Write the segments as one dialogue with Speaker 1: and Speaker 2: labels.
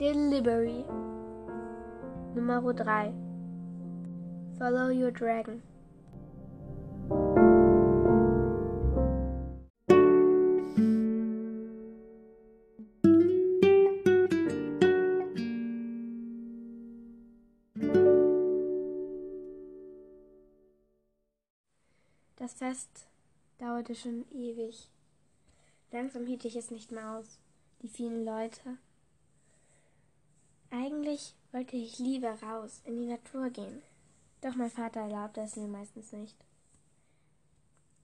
Speaker 1: Delivery Nummer 3 Follow Your Dragon Das Fest dauerte schon ewig. Langsam hielt ich es nicht mehr aus. Die vielen Leute. Eigentlich wollte ich lieber raus, in die Natur gehen. Doch mein Vater erlaubte es mir meistens nicht.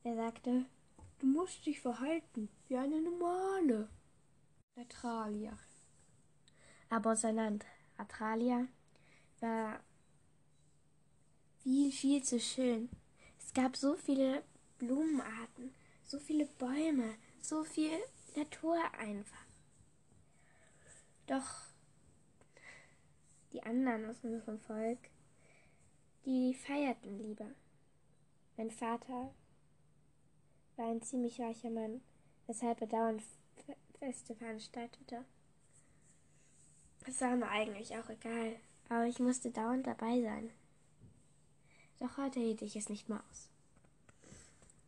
Speaker 1: Er sagte, du musst dich verhalten wie eine normale Atralia. Aber unser Land, Atralia, war viel, viel zu schön. Es gab so viele Blumenarten, so viele Bäume, so viel Natur einfach. Doch die anderen aus unserem Volk, die feierten lieber. Mein Vater war ein ziemlich reicher Mann, weshalb er dauernd Feste veranstaltete. Es war mir eigentlich auch egal, aber ich musste dauernd dabei sein. Doch heute hielt ich es nicht mehr aus.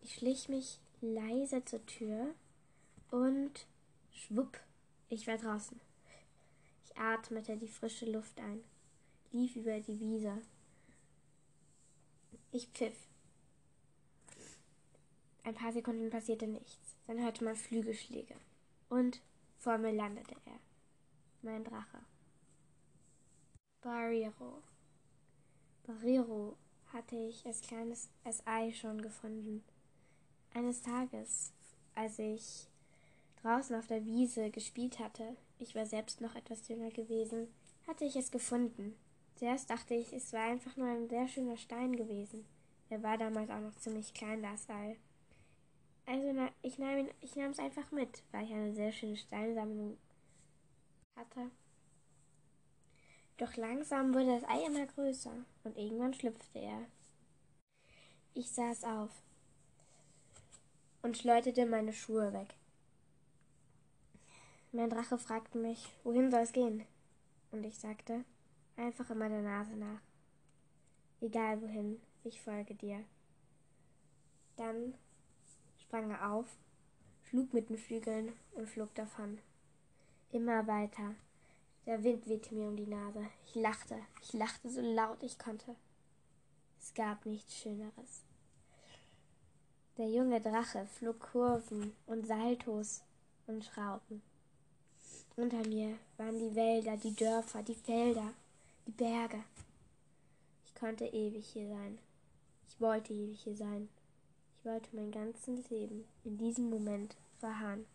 Speaker 1: Ich schlich mich leise zur Tür und schwupp, ich war draußen. Atmete die frische Luft ein, lief über die Wiese. Ich pfiff. Ein paar Sekunden passierte nichts. Dann hörte man Flügelschläge. Und vor mir landete er. Mein Drache. Barriro. Barriro hatte ich als kleines Ei schon gefunden. Eines Tages, als ich draußen auf der Wiese gespielt hatte, ich war selbst noch etwas jünger gewesen, hatte ich es gefunden. Zuerst dachte ich, es war einfach nur ein sehr schöner Stein gewesen. Er war damals auch noch ziemlich klein, das Ei. Also na, ich nahm ihn, ich nahm es einfach mit, weil ich eine sehr schöne Steinsammlung hatte. Doch langsam wurde das Ei immer größer und irgendwann schlüpfte er. Ich saß auf und schleuderte meine Schuhe weg. Mein Drache fragte mich, wohin soll es gehen? Und ich sagte, einfach in meiner Nase nach. Egal wohin, ich folge dir. Dann sprang er auf, schlug mit den Flügeln und flog davon. Immer weiter. Der Wind wehte mir um die Nase. Ich lachte, ich lachte so laut ich konnte. Es gab nichts Schöneres. Der junge Drache flog Kurven und Saltos und Schrauben. Unter mir waren die Wälder, die Dörfer, die Felder, die Berge. Ich konnte ewig hier sein. Ich wollte ewig hier sein. Ich wollte mein ganzes Leben in diesem Moment verharren.